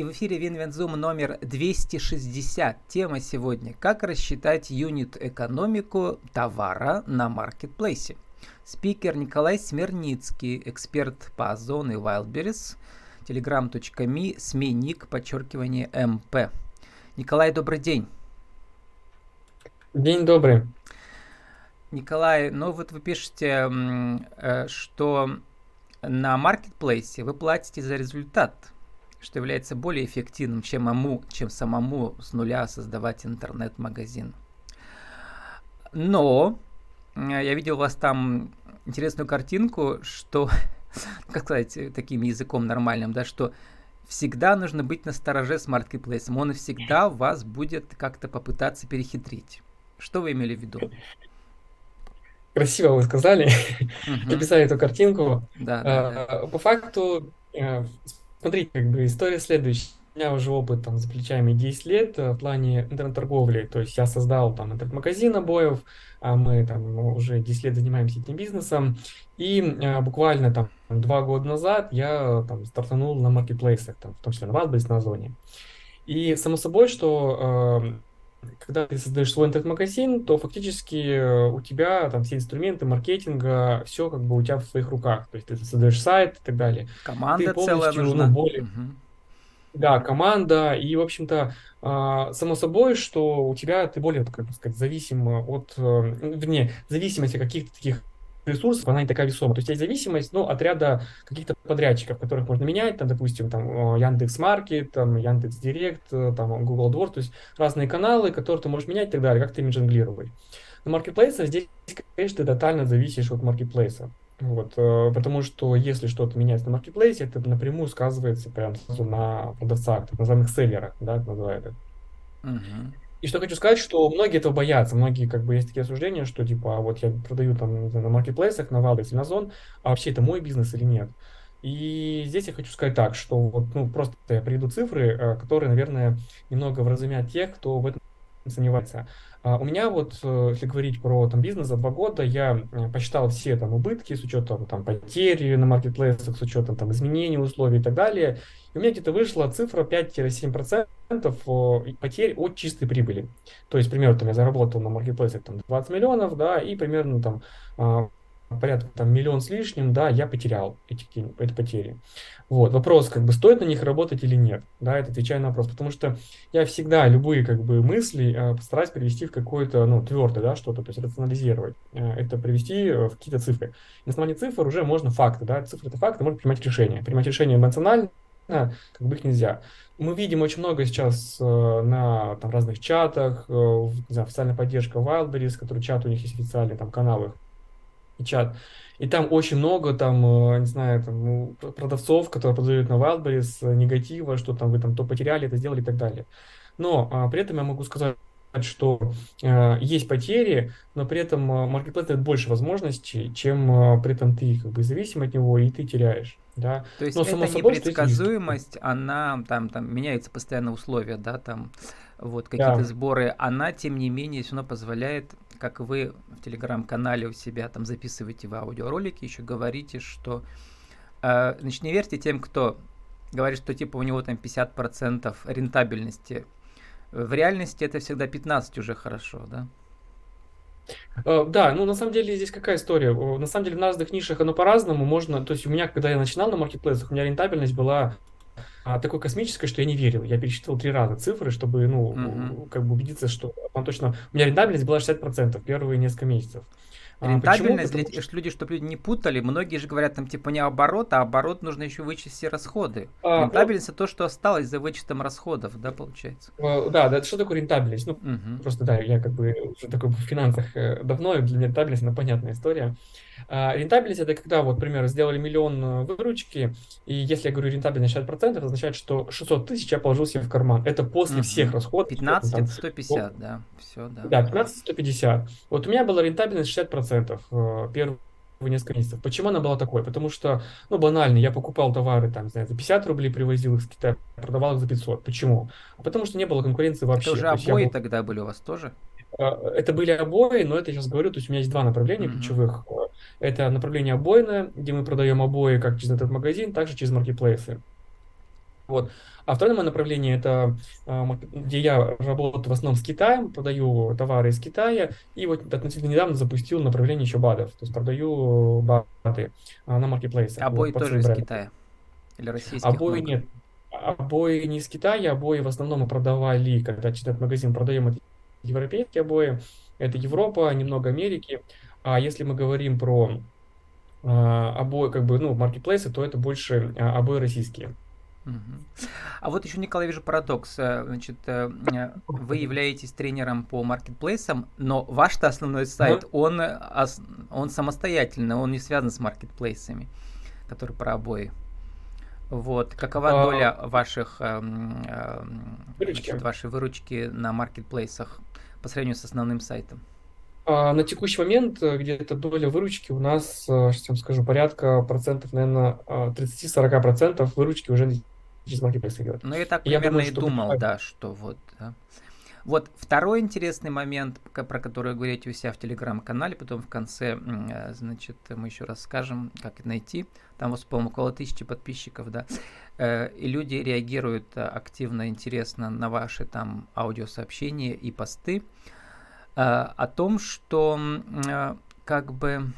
И в эфире Винвензум номер 260. Тема сегодня «Как рассчитать юнит-экономику товара на маркетплейсе». Спикер Николай Смирницкий, эксперт по Озон и Wildberries, telegram.me, сменик, подчеркивание МП. Николай, добрый день. День добрый. Николай, ну вот вы пишете, э, что на маркетплейсе вы платите за результат, что является более эффективным, чем, аму, чем самому с нуля создавать интернет-магазин. Но я видел у вас там интересную картинку, что, как сказать, таким языком нормальным, да, что всегда нужно быть на стороже с маркетплейсом. Он всегда вас будет как-то попытаться перехитрить. Что вы имели в виду? Красиво вы сказали, угу. описали эту картинку. Да, да, да. По факту, э, смотрите, как бы история следующая. У меня уже опыт там за плечами 10 лет э, в плане интернет-торговли. То есть я создал там интернет-магазин обоев, а мы там уже 10 лет занимаемся этим бизнесом. И э, буквально там два года назад я там стартанул на маркетплейсах, там, в том числе на Вазбейс, на Озоне. И само собой, что когда ты создаешь свой интернет-магазин, то фактически э, у тебя там все инструменты маркетинга, все как бы у тебя в своих руках. То есть ты создаешь сайт и так далее. Команда ты целая ну, нужна. Ну, более... угу. Да, команда. И, в общем-то, э, само собой, что у тебя ты более, как бы сказать, зависим от, э, вернее, зависимости каких-то таких ресурсов, она не такая весомая. То есть есть зависимость ну, от ряда каких-то подрядчиков, которых можно менять, там, допустим, там, Яндекс Маркет, там, Яндекс Директ, э, там, Google Двор, то есть разные каналы, которые ты можешь менять и так далее, как ты ими жонглировать. На маркетплейсах здесь, конечно, ты тотально зависишь от маркетплейса. Вот, э, потому что если что-то меняется на маркетплейсе, это напрямую сказывается прям на продавцах, так называемых селлерах, да, называют это. Uh-huh. И что хочу сказать, что многие этого боятся. Многие, как бы, есть такие осуждения, что, типа, а вот я продаю там на маркетплейсах, на Валдекс на Зон, а вообще это мой бизнес или нет? И здесь я хочу сказать так, что вот, ну, просто я приведу цифры, э, которые, наверное, немного вразумят тех, кто в этом сомневается. А у меня вот, э, если говорить про там, бизнес за два года, я э, посчитал все там убытки с учетом там, потери на маркетплейсах, с учетом там, изменений условий и так далее. И у меня где-то вышла цифра 5-7% потерь от чистой прибыли. То есть, примерно, там, я заработал на маркетплейсах там, 20 миллионов, да, и примерно там а, порядка там миллион с лишним, да, я потерял эти, эти потери. Вот, вопрос, как бы, стоит на них работать или нет, да, это отвечаю на вопрос, потому что я всегда любые, как бы, мысли э, постараюсь привести в какое-то, ну, твердое, да, что-то, то есть рационализировать, э, это привести э, в какие-то цифры. На основании цифр уже можно факты, да, цифры это факты, можно принимать решения. Принимать решения эмоционально, как бы их нельзя. Мы видим очень много сейчас э, на там, разных чатах, э, не знаю, официальная поддержка Wildberries, который чат у них есть официальный, там каналы и чат. И там очень много, там, э, не знаю, там, ну, продавцов, которые продают на Wildberries, э, негатива, что там вы там то потеряли, это сделали и так далее. Но а, при этом я могу сказать, что э, есть потери, но при этом э, маркетплейс дает больше возможностей, чем э, при этом ты как бы зависим от него и ты теряешь. Да? То есть но, это собой, непредсказуемость, она там, там меняются постоянно условия, да, там вот какие-то да. сборы, она тем не менее все равно позволяет как вы в телеграм-канале у себя там записываете в аудиоролики, еще говорите, что э, значит, не верьте тем, кто говорит, что типа у него там 50% рентабельности. В реальности это всегда 15 уже хорошо, да? Э, да, ну на самом деле здесь какая история? На самом деле в разных нишах оно по-разному. Можно, то есть у меня, когда я начинал на маркетплейсах, у меня рентабельность была а, такой космической, что я не верил. Я пересчитывал три раза цифры, чтобы, ну, uh-huh. как бы убедиться, что там точно... У меня рентабельность была 60% первые несколько месяцев. А, рентабельность, Почему? для, что люди, чтобы люди не путали, многие же говорят там типа не оборот, а оборот нужно еще вычесть все расходы. А, рентабельность ну, это то, что осталось за вычетом расходов, да, получается? Э, да, да, что такое рентабельность? Ну, угу. просто да, я как бы уже такой в финансах э, давно, и для меня рентабельность это понятная история. А, рентабельность это когда, вот, например, сделали миллион э, выручки, и если я говорю рентабельность 60%, это означает, что 600 тысяч я положил себе в карман. Это после угу. всех расходов. 15 там, это 150, ну, да, все, да. Да, 15 150. Вот у меня была рентабельность 60% э, первые несколько месяцев. Почему она была такой? Потому что, ну, банально, я покупал товары там, знаю, за 50 рублей, привозил их с Китая, продавал их за 500. Почему? А потому что не было конкуренции вообще. Это уже обои был... тогда были у вас тоже? А, это были обои, но это я сейчас говорю, то есть у меня есть два направления mm-hmm. ключевых. Это направление обойное, где мы продаем обои как через этот магазин, также через маркетплейсы. Вот. А второе мое направление это где я работаю в основном с Китаем, продаю товары из Китая, и вот относительно недавно запустил направление еще БАДов, то есть продаю БАДы на маркетплейсах. Обои вот, тоже из Китая? Или российских? Обои много? нет. Обои не из Китая, обои в основном мы продавали, когда читает магазин, продаем это европейские обои, это Европа, немного Америки. А если мы говорим про обои, как бы, ну, маркетплейсы, то это больше обои российские. А вот еще, Николай, вижу парадокс. Э, значит, э, э, вы являетесь тренером по маркетплейсам, но ваш-то основной сайт, он, он самостоятельный, он не связан с маркетплейсами, которые про обои. Вот. Какова а... доля ваших, значит, вашей выручки на маркетплейсах по сравнению с основным сайтом? А, на текущий момент где-то доля выручки у нас, сейчас вам скажу, порядка процентов, наверное, 30-40 процентов выручки уже через маркетплейс идет. Ну, я так примерно я думаю, и думал, да, что вот. Да. Вот второй интересный момент, про который говорите у себя в телеграм-канале, потом в конце, э, значит, мы еще расскажем, как это найти. Там вас, по-моему, около тысячи подписчиков, да. Э, и люди реагируют э, активно, интересно на ваши там аудиосообщения и посты о том, что как бы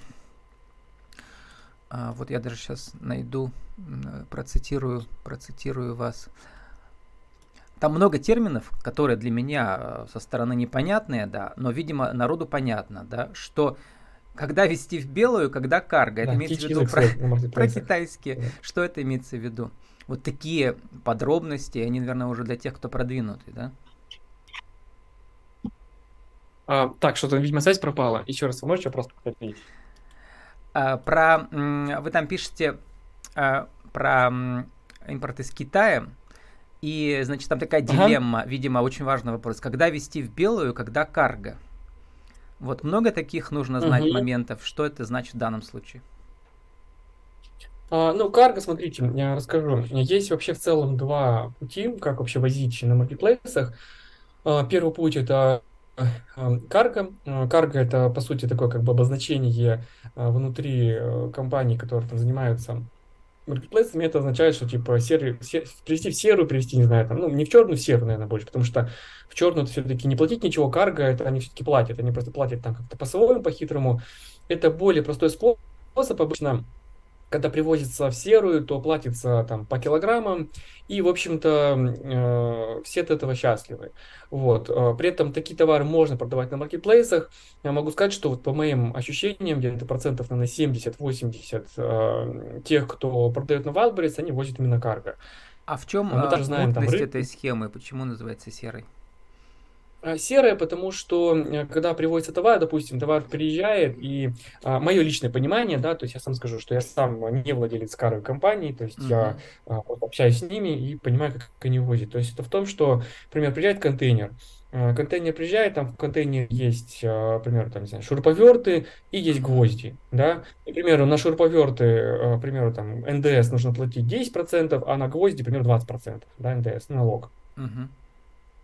вот я даже сейчас найду процитирую, процитирую вас. Там много терминов, которые для меня э, со стороны непонятные, да, но, видимо, народу понятно, да, что когда вести в белую, когда карго. Это да, имеется в виду про, про китайские. Да. Что это имеется в виду? Вот такие подробности, они, наверное, уже для тех, кто продвинутый, да? А, так, что-то, видимо, связь пропала. Еще раз, вы можете вопрос повторить? А, про, вы там пишете а, про импорт из Китая. И, значит, там такая дилемма, ага. видимо, очень важный вопрос. Когда вести в белую, когда карго? Вот много таких нужно знать угу. моментов. Что это значит в данном случае? А, ну, карго, смотрите, я расскажу. Есть вообще в целом два пути, как вообще возить на маркетплейсах. А, первый путь это Карго. А, карго это, по сути, такое как бы обозначение внутри э, компаний, которые там занимаются маркетплейсами это означает, что типа серый, сер, привести в серую, привести, не знаю, там, ну, не в черную, в серую, наверное, больше, потому что в черную все-таки не платить ничего, карго, это они все-таки платят, они просто платят там как-то по-своему, по-хитрому. Это более простой способ, обычно когда привозится в серую, то платится там по килограммам, и, в общем-то, э, все от этого счастливы. Вот. Э, при этом такие товары можно продавать на маркетплейсах. Я могу сказать, что вот по моим ощущениям, где-то процентов, на 70-80 э, тех, кто продает на Wildberries, они возят именно карго. А в чем Мы э, знаем, там, этой схемы? Почему называется серой? А, серая, потому что э, когда приводится товар, допустим, товар приезжает, и а, мое личное понимание, да, то есть я сам скажу, что я сам не владелец каровой компании, то есть uh-huh. я а, вот, общаюсь с ними и понимаю, как они возят. То есть это в том, что, например, приезжает контейнер, а, контейнер приезжает, там в контейнере есть, а, например, там, не знаю, шуруповерты и есть гвозди, да. И, к примеру, на шуруповерты, а, к примеру, там, НДС нужно платить 10%, а на гвозди, например, 20%, да, НДС, налог. Uh-huh.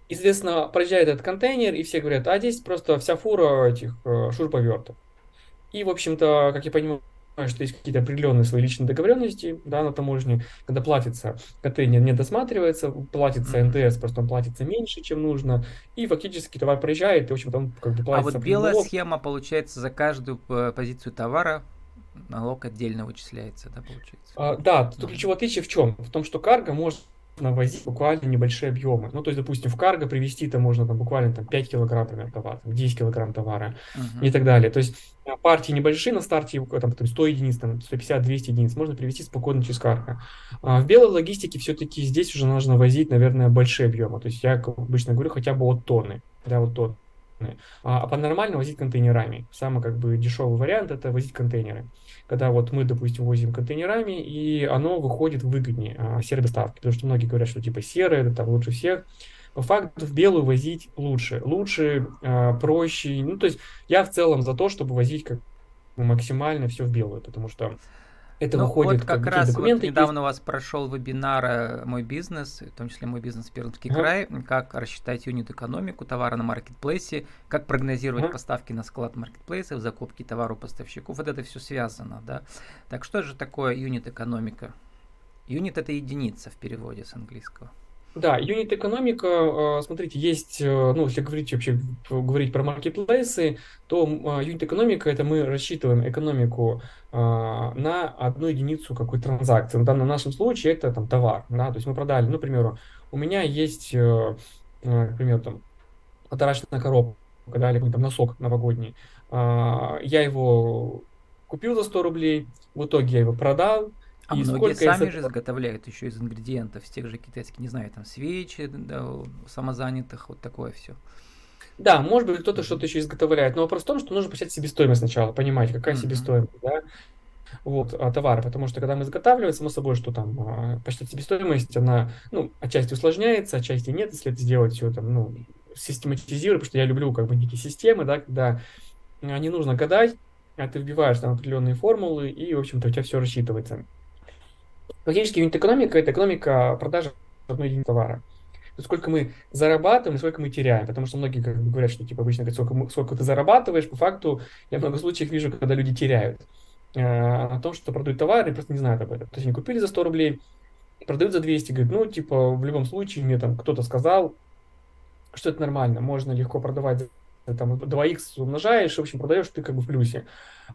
И, соответственно, проезжает этот контейнер, и все говорят, а здесь просто вся фура этих э, шуруповертов. И, в общем-то, как я понимаю, что есть какие-то определенные свои личные договоренности да, на таможне, когда платится, контейнер не досматривается, платится НДС, просто он платится меньше, чем нужно, и фактически товар проезжает, и, в общем-то, он как бы платится. А вот белая налог. схема, получается, за каждую э, позицию товара налог отдельно вычисляется, да, получается? А, да, тут ключевое отличие в чем? В том, что карго может возить буквально небольшие объемы. Ну, то есть, допустим, в карго привезти это можно там, буквально там, 5 килограмм, например, товара, 10 килограмм товара uh-huh. и так далее. То есть э, партии небольшие на старте, там, там 100 единиц, там, 150-200 единиц можно привезти спокойно через карго. А в белой логистике все-таки здесь уже нужно возить, наверное, большие объемы. То есть я обычно говорю хотя бы от тонны. Да, вот тонны. А, а по-нормально возить контейнерами. Самый как бы дешевый вариант это возить контейнеры. Когда вот мы, допустим, возим контейнерами, и оно выходит выгоднее а, серой доставки. Потому что многие говорят, что типа серая это там лучше всех. По факту в белую возить лучше. Лучше, а, проще. Ну, то есть я в целом за то, чтобы возить как максимально все в белую, потому что это ну, выходит вот как, как раз документы. Вот недавно есть. у вас прошел вебинар э, «Мой бизнес», в том числе «Мой бизнес Пермский ага. край», как рассчитать юнит-экономику товара на маркетплейсе, как прогнозировать ага. поставки на склад маркетплейсов, закупки товара у поставщиков. Вот это все связано, да. Так что же такое юнит-экономика? Юнит это единица в переводе с английского. Да, юнит-экономика, смотрите, есть, ну, если говорить вообще, говорить про маркетплейсы, то юнит-экономика – это мы рассчитываем экономику на одну единицу какой транзакции. В данном нашем случае это там товар, да, то есть мы продали, ну, к примеру, у меня есть, к примеру, там, подарочная коробка, да, или там носок новогодний, я его купил за 100 рублей, в итоге я его продал, а и многие сами из... же изготовляют еще из ингредиентов, с тех же китайских, не знаю, там свечи, да, самозанятых, вот такое все. Да, может быть, кто-то что-то еще изготовляет, но вопрос в том, что нужно посчитать себестоимость сначала, понимать, какая mm-hmm. себестоимость, да, вот, а, товара, потому что когда мы изготавливаем, само собой, что там а, посчитать себестоимость, она, ну, отчасти усложняется, отчасти нет, если это сделать все там, ну, систематизировать, потому что я люблю как бы некие системы, да, когда не нужно гадать, а ты вбиваешь там определенные формулы, и, в общем-то, у тебя все рассчитывается. Фактически юнит-экономика – это экономика продажи одной единицы товара. То сколько мы зарабатываем и сколько мы теряем. Потому что многие как бы, говорят, что типа обычно говорят, сколько, сколько ты зарабатываешь. По факту я много случаев вижу, когда люди теряют э, на том, что продают товары и просто не знают об этом. То есть они купили за 100 рублей, продают за 200, говорят, ну, типа, в любом случае мне там кто-то сказал, что это нормально, можно легко продавать там 2х умножаешь, в общем, продаешь ты как бы в плюсе.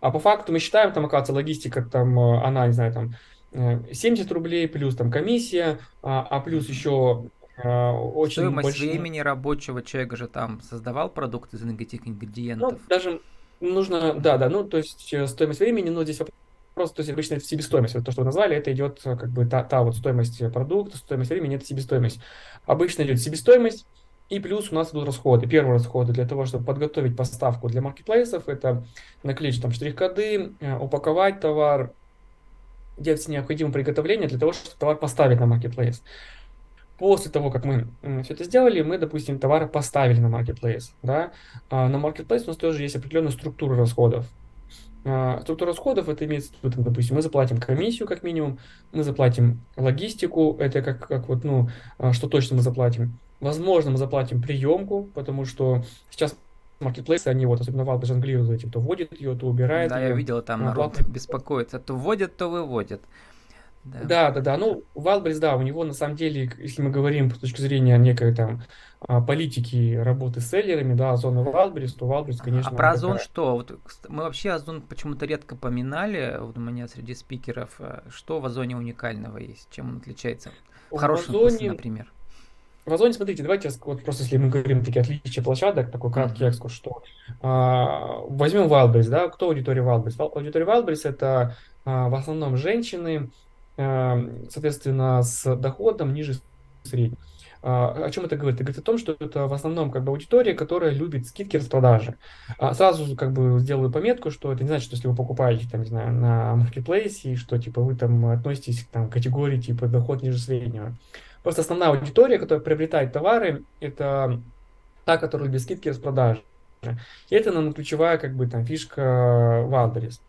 А по факту мы считаем, там, оказывается, логистика, там, э, она, не знаю, там, 70 э, рублей, плюс там комиссия, а, а плюс еще э, очень Стоимость большие... времени рабочего человека же там создавал продукт из этих ингредиентов. Ну, даже нужно, да, да, ну, то есть э, стоимость времени, но здесь вопрос, то есть обычно это себестоимость, вот то, что вы назвали, это идет как бы та, та вот стоимость продукта, стоимость времени, это себестоимость. Обычно идет себестоимость, и плюс у нас идут расходы. Первые расходы для того, чтобы подготовить поставку для маркетплейсов, это наклеить там штрих-коды, упаковать товар, делать необходимые приготовления для того, чтобы товар поставить на marketplace. После того, как мы все это сделали, мы, допустим, товары поставили на marketplace. Да? А на marketplace у нас тоже есть определенная структура расходов. А, структура расходов, это имеется в виду, допустим, мы заплатим комиссию как минимум, мы заплатим логистику, это как, как вот, ну, а, что точно мы заплатим. Возможно, мы заплатим приемку, потому что сейчас маркетплейсы, они вот, особенно Valve жонглируют этим, то вводит ее, то убирает Да, ее. я видел, там народ платный... беспокоится, то вводят, то выводят. Да. да, да, да. Ну, Wildberries, да, у него на самом деле, если мы говорим с точки зрения некой там а, политики работы с селлерами, да, и Wildberries, то Wildberries, конечно... А про Озон такая... что? Вот, мы вообще Озон почему-то редко поминали, вот у меня среди спикеров. А что в Озоне уникального есть? Чем он отличается? В, в хорошем Озоне... смысле, например. В Озоне, смотрите, давайте вот просто если мы говорим такие отличия площадок, такой краткий экскурс, что а, возьмем Wildberries, да, кто аудитория Wildberries? Аудитория Wildberries это а, в основном женщины, а, соответственно, с доходом ниже среднего. А, о чем это говорит? Это говорит о том, что это в основном как бы аудитория, которая любит скидки распродажи. А сразу как бы сделаю пометку, что это не значит, что если вы покупаете там, не знаю, на маркетплейсе, что типа вы там относитесь к там, категории типа доход ниже среднего. Просто основная аудитория, которая приобретает товары, это та, которая без скидки распродажи. И это, наверное, ключевая как бы там фишка Wildberries.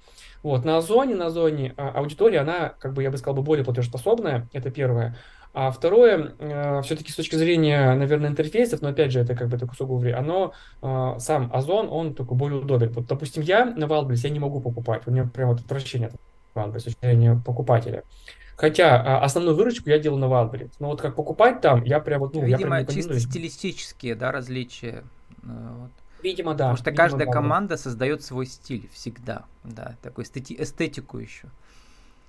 Вот, на Озоне, на Озоне а, аудитория, она, как бы, я бы сказал, более платежеспособная, это первое. А второе, э, все-таки с точки зрения, наверное, интерфейсов, но опять же, это как бы такое сугубо, оно, э, сам Озон, он такой более удобен. Вот, допустим, я на Wildberries, я не могу покупать, у меня прям вот отвращение от Wildberries, с точки зрения покупателя. Хотя а, основную выручку я делал на Wildberries. Но вот как покупать там, я прям вот, ну, Видимо, я прям чисто стилистические, да, различия. Э, вот. Видимо, да. Потому что Видимо, каждая да. команда создает свой стиль всегда, да, такой эстети- эстетику еще.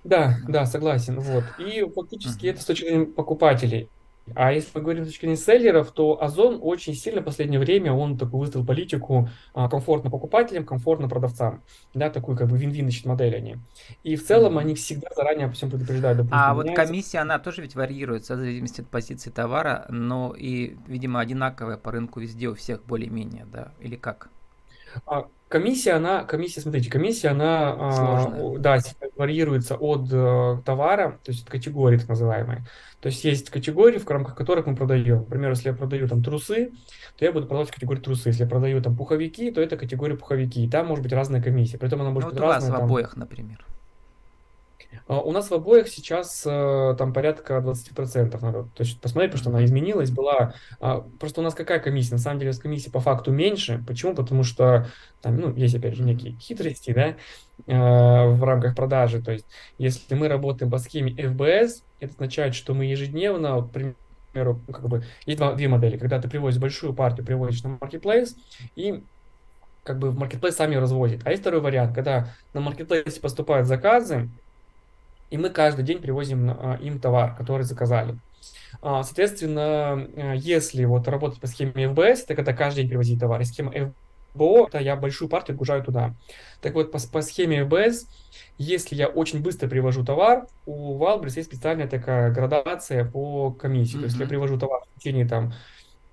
Да, да, согласен, вот. И фактически uh-huh. это с точки зрения покупателей. А если мы говорим с точки зрения селлеров, то Озон очень сильно в последнее время, он такую выставил политику а, комфортно покупателям, комфортно продавцам. Да, такую как бы вин-вин модель они. И в целом они всегда заранее обо всем предупреждают. Допустим, а вот комиссия, она тоже ведь варьируется в зависимости от позиции товара, но и, видимо, одинаковая по рынку везде у всех более-менее, да, или как? А, комиссия, она, комиссия, смотрите, комиссия, она, а, да, варьируется от э, товара, то есть от категории так называемой. То есть есть категории, в рамках которых мы продаем. Например, если я продаю там трусы, то я буду продавать категорию трусы. Если я продаю там пуховики, то это категория пуховики. И там может быть разная комиссия. При этом она может ну, быть вот разная. У вас в там... обоих, например. А, у нас в обоих сейчас э, там порядка 20% надо то есть посмотреть, потому что она изменилась, была... А, просто у нас какая комиссия? На самом деле у нас комиссия по факту меньше. Почему? Потому что там, ну, есть опять же некие хитрости, да, э, в рамках продажи. То есть если мы работаем по схеме FBS, Это означает, что мы ежедневно, вот, примеру, как бы, есть два, две модели. Когда ты привозишь большую партию, привозишь на marketplace, и как бы в marketplace сами развозит. А есть второй вариант, когда на marketplace поступают заказы, и мы каждый день привозим а, им товар, который заказали. А, соответственно, э, если вот работать по схеме FBS, это когда каждый день привозить товар, и схема FBO, то я большую партию отгружаю туда. Так вот, по, по схеме FBS, если я очень быстро привожу товар, у Валбрис есть специальная такая градация по комиссии. Mm-hmm. То есть, я привожу товар в течение там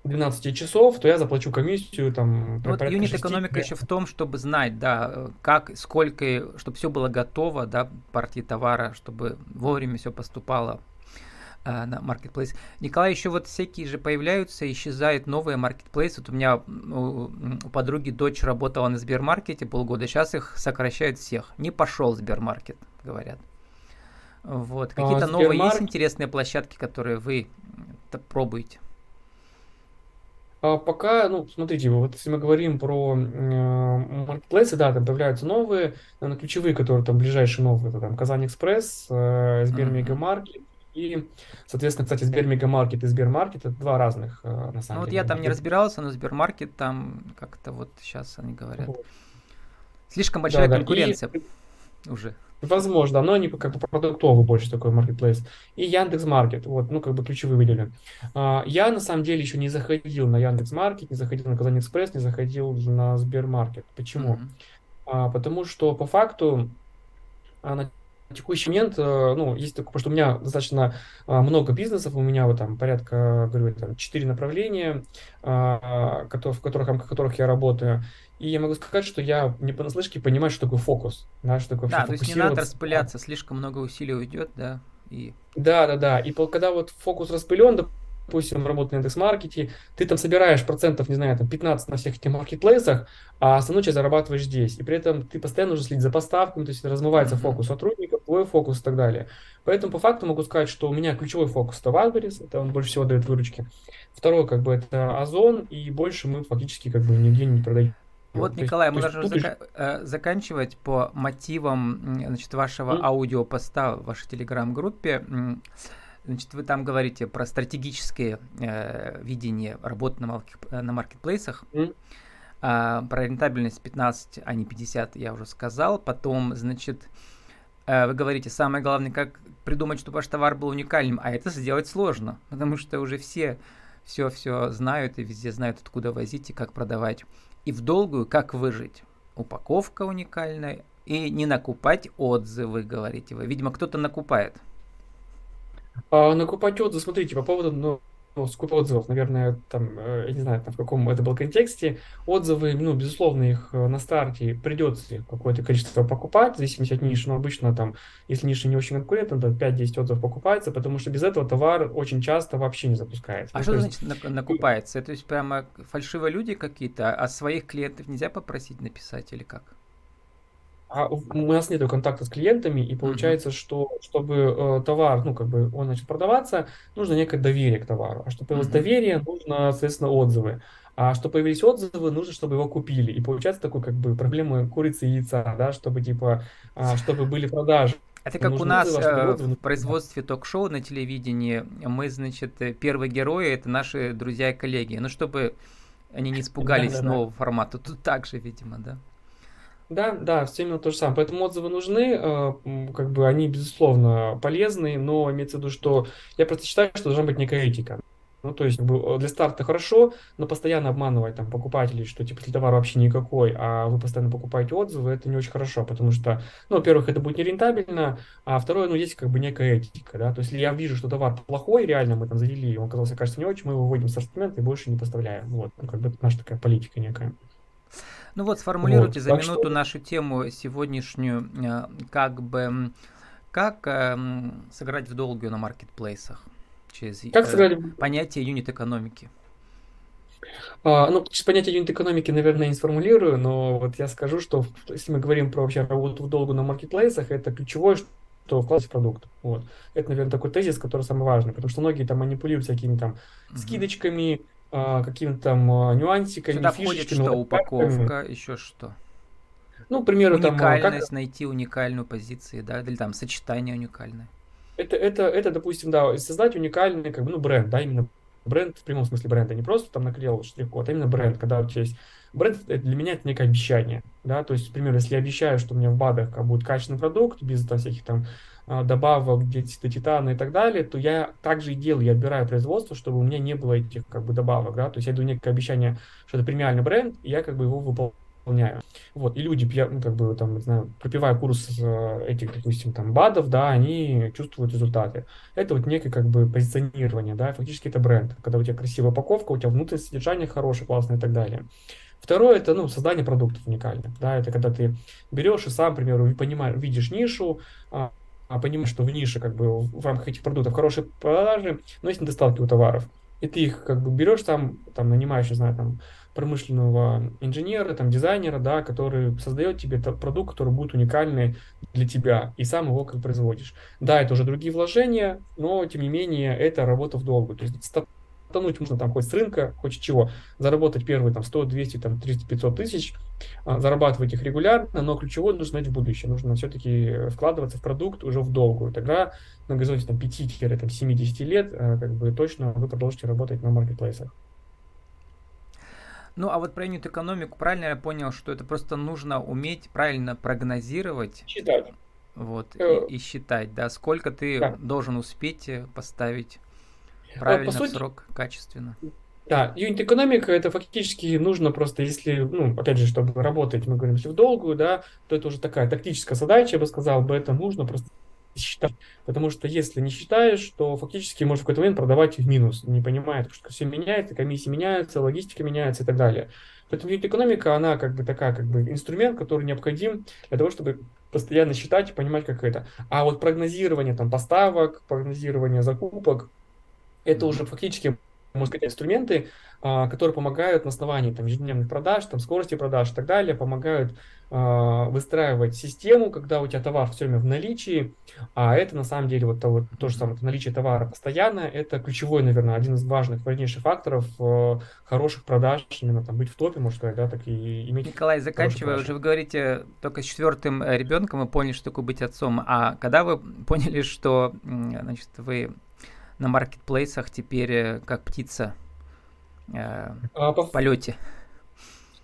12 часов, то я заплачу комиссию там. Ну, вот юнит экономика еще в том, чтобы знать, да, как, сколько, чтобы все было готово, да, партии товара, чтобы вовремя все поступало э, на marketplace. Николай, еще вот всякие же появляются, исчезают новые marketplace. Вот у меня у, у подруги дочь работала на Сбермаркете полгода, сейчас их сокращают всех. Не пошел Сбермаркет, говорят. Вот. Какие-то а, новые есть интересные площадки, которые вы пробуете? А пока, ну, смотрите, вот если мы говорим про маркетплейсы, да, там появляются новые, наверное, ключевые, которые там ближайшие новые, это там Казань Экспресс, э, Сбер Мегамаркет, и, соответственно, кстати, Сбер Мегамаркет и Сбермаркет это два разных, э, на самом ну, деле. Вот я там не разбирался, но Сбермаркет там как-то вот сейчас они говорят. Вот. Слишком большая да, конкуренция да. И... уже. Возможно, но они как бы продуктовый больше такой маркетплейс. И Яндекс Маркет, вот, ну, как бы ключевые выделили. А, я, на самом деле, еще не заходил на Яндекс Маркет, не заходил на Казань Экспресс, не заходил на Сбермаркет. Почему? Mm-hmm. А, потому что, по факту, а, на текущий момент, э, ну, есть такое, потому что у меня достаточно много бизнесов, у меня вот там порядка, говорю, там, 4 направления, в которых, в которых я работаю. И я могу сказать, что я не понаслышке понимаю, что такое фокус. Да, что такое да то есть не надо распыляться, слишком много усилий уйдет, да. И... Да, да, да. И когда вот фокус распылен, допустим, работа на индекс-маркете, ты там собираешь процентов, не знаю, там 15 на всех этих маркетплейсах, а основную часть зарабатываешь здесь. И при этом ты постоянно нужно следить за поставками, то есть размывается mm-hmm. фокус сотрудников, твой фокус и так далее. Поэтому по факту могу сказать, что у меня ключевой фокус это Wildberries, это он больше всего дает выручки. Второй, как бы, это Озон, и больше мы фактически как бы нигде не продаем вот, Николай, мы должны зака- э, заканчивать по мотивам значит, вашего mm. аудиопоста в вашей телеграм-группе. Значит, вы там говорите про стратегическое э, видение работы на, марк- на маркетплейсах. Mm. А, про рентабельность 15, а не 50 я уже сказал. Потом, значит, э, вы говорите, самое главное, как придумать, чтобы ваш товар был уникальным, а это сделать сложно, потому что уже все все-все знают и везде знают, откуда возить и как продавать и в долгую как выжить. Упаковка уникальная и не накупать отзывы, говорите вы. Видимо, кто-то накупает. А, накупать отзывы, смотрите, по поводу ну, сколько отзывов, наверное, там, э, я не знаю, там, в каком это был контексте, отзывы, ну, безусловно, их э, на старте придется какое-то количество покупать, в зависимости от ниши, но обычно там, если ниша не очень конкурентна, то 5-10 отзывов покупается, потому что без этого товар очень часто вообще не запускается. А ну, что есть... значит накупается? Это то есть прямо фальшивые люди какие-то, а своих клиентов нельзя попросить написать или как? А у нас нет контакта с клиентами, и получается, mm-hmm. что чтобы э, товар, ну, как бы он начал продаваться, нужно некое доверие к товару. А чтобы появилось mm-hmm. доверие, нужно, соответственно, отзывы. А чтобы появились отзывы, нужно, чтобы его купили. И получается такой, как бы, проблема курицы и яйца, да, чтобы, типа, а, чтобы были продажи. Это как у нас отзывы, э, отзывы... в производстве ток-шоу на телевидении. Мы, значит, э, первые герои это наши друзья и коллеги. Ну, чтобы они не испугались нового формата. Тут так же, видимо, да. Да, да, все именно то же самое. Поэтому отзывы нужны, э, как бы они, безусловно, полезны, но имеется в виду, что я просто считаю, что должна быть некая этика. Ну, то есть, как бы, для старта хорошо, но постоянно обманывать там покупателей, что типа товар вообще никакой, а вы постоянно покупаете отзывы, это не очень хорошо, потому что, ну, во-первых, это будет нерентабельно, а второе, ну, есть как бы некая этика, да, то есть, если я вижу, что товар плохой, реально мы там завели, он оказался, кажется, не очень, мы его выводим с ассортимента и больше не поставляем. Вот, ну, как бы это наша такая политика некая. Ну вот, сформулируйте вот, за минуту что... нашу тему сегодняшнюю, э, как бы, как э, сыграть в долгую на маркетплейсах через как э, сыграть... понятие юнит-экономики. А, ну, понятие юнит-экономики, наверное, не сформулирую, но вот я скажу, что если мы говорим про вообще работу в долгу на маркетплейсах, это ключевое, что вкладывать в продукт. Вот. Это, наверное, такой тезис, который самый важный, потому что многие там манипулируют всякими там скидочками, какими-то там а, нюансиками, Сюда входит что, упаковка, еще что? Ну, к примеру, Уникальность, там... Как... найти уникальную позицию, да, или там сочетание уникальное. это, это, это, допустим, да, создать уникальный, как бы, ну, бренд, да, именно бренд в прямом смысле бренда, не просто там наклеил штрих-код, а именно бренд, когда у тебя есть бренд, это для меня это некое обещание, да, то есть, например, если я обещаю, что у меня в БАДах будет качественный продукт, без там всяких там а, добавок, где-то титана и так далее, то я также и делаю, я отбираю производство, чтобы у меня не было этих как бы добавок, да, то есть я даю некое обещание, что это премиальный бренд, и я как бы его выполняю выполняю. Вот, и люди, ну, как бы, там, не знаю, пропивая курс э, этих, допустим, там, БАДов, да, они чувствуют результаты. Это вот некое, как бы, позиционирование, да, фактически это бренд, когда у тебя красивая упаковка, у тебя внутреннее содержание хорошее, классное и так далее. Второе, это, ну, создание продуктов уникальных, да, это когда ты берешь и сам, к примеру, понимаешь, видишь нишу, а, а понимаешь, что в нише, как бы, в рамках этих продуктов хорошие продажи, но есть недостатки у товаров, и ты их, как бы, берешь там, там, нанимаешь, не знаю, там, промышленного инженера, там, дизайнера, да, который создает тебе продукт, который будет уникальный для тебя, и сам его как производишь. Да, это уже другие вложения, но, тем не менее, это работа в долгу. То есть стартануть нужно там хоть с рынка, хоть чего, заработать первые там 100, 200, там 300, 500 тысяч, а, зарабатывать их регулярно, но ключевое нужно знать в будущее. Нужно все-таки вкладываться в продукт уже в долгую. Тогда на горизонте там 5-70 лет а, как бы точно вы продолжите работать на маркетплейсах. Ну, а вот про юнит-экономику, правильно я понял, что это просто нужно уметь правильно прогнозировать? Считать. Вот, э, и, и считать, да, сколько ты да. должен успеть э, поставить правильно, вот, в сути, срок, качественно. Да, юнит-экономика это фактически нужно просто, если, ну, опять же, чтобы работать, мы говорим, если в долгую, да, то это уже такая тактическая задача, я бы сказал, бы это нужно просто считать. Потому что если не считаешь, то фактически можешь в какой-то момент продавать в минус, не понимая, что все меняется, комиссии меняются, логистика меняется и так далее. Поэтому экономика, она как бы такая, как бы инструмент, который необходим для того, чтобы постоянно считать и понимать, как это. А вот прогнозирование там поставок, прогнозирование закупок, это уже фактически, можно сказать, инструменты, а, которые помогают на основании там, ежедневных продаж, там, скорости продаж и так далее, помогают э, выстраивать систему, когда у тебя товар все время в наличии, а это на самом деле вот то, вот, то же самое, наличие товара постоянно, это ключевой, наверное, один из важных, важнейших факторов э, хороших продаж, именно там быть в топе, может сказать, да, так и иметь Николай, заканчивая, уже вы говорите, только с четвертым э, ребенком вы поняли, что такое быть отцом, а когда вы поняли, что, значит, вы на маркетплейсах теперь э, как птица э, а, в полете?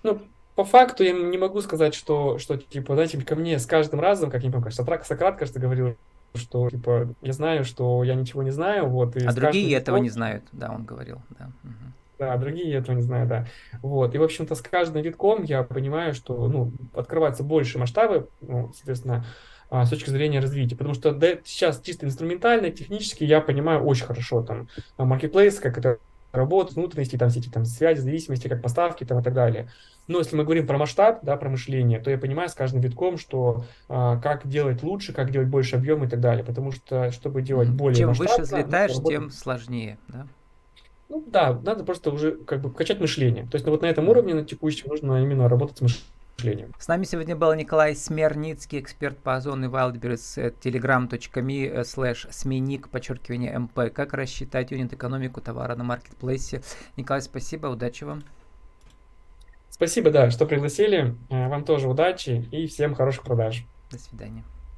Ну, по факту я не могу сказать, что, что типа, знаете, ко мне с каждым разом, как не помню, Сократ, Сократ, кажется, говорил, что, типа, я знаю, что я ничего не знаю, вот. И а другие этого витком... не знают, да, он говорил, да. Да, другие этого не знают, да. Вот, и, в общем-то, с каждым витком я понимаю, что, ну, открываются больше масштабы, ну, соответственно, а, с точки зрения развития. Потому что да, сейчас чисто инструментально, технически я понимаю очень хорошо там marketplace, как это работает, внутренности, там все эти там связи, зависимости, как поставки там и так далее. Но если мы говорим про масштаб, да, про мышление, то я понимаю с каждым витком, что а, как делать лучше, как делать больше объема и так далее. Потому что, чтобы делать более Чем выше взлетаешь, работать... тем сложнее, да? Ну да, надо просто уже как бы качать мышление. То есть ну, вот на этом уровне, на текущем, нужно именно работать с мышлением мышлением. С нами сегодня был Николай Смерницкий, эксперт по озону Wildberries, telegram.me slash сменик, подчеркивание МП. Как рассчитать юнит экономику товара на маркетплейсе. Николай, спасибо, удачи вам. Спасибо, да, что пригласили. Э, вам тоже удачи и всем хороших продаж. До свидания.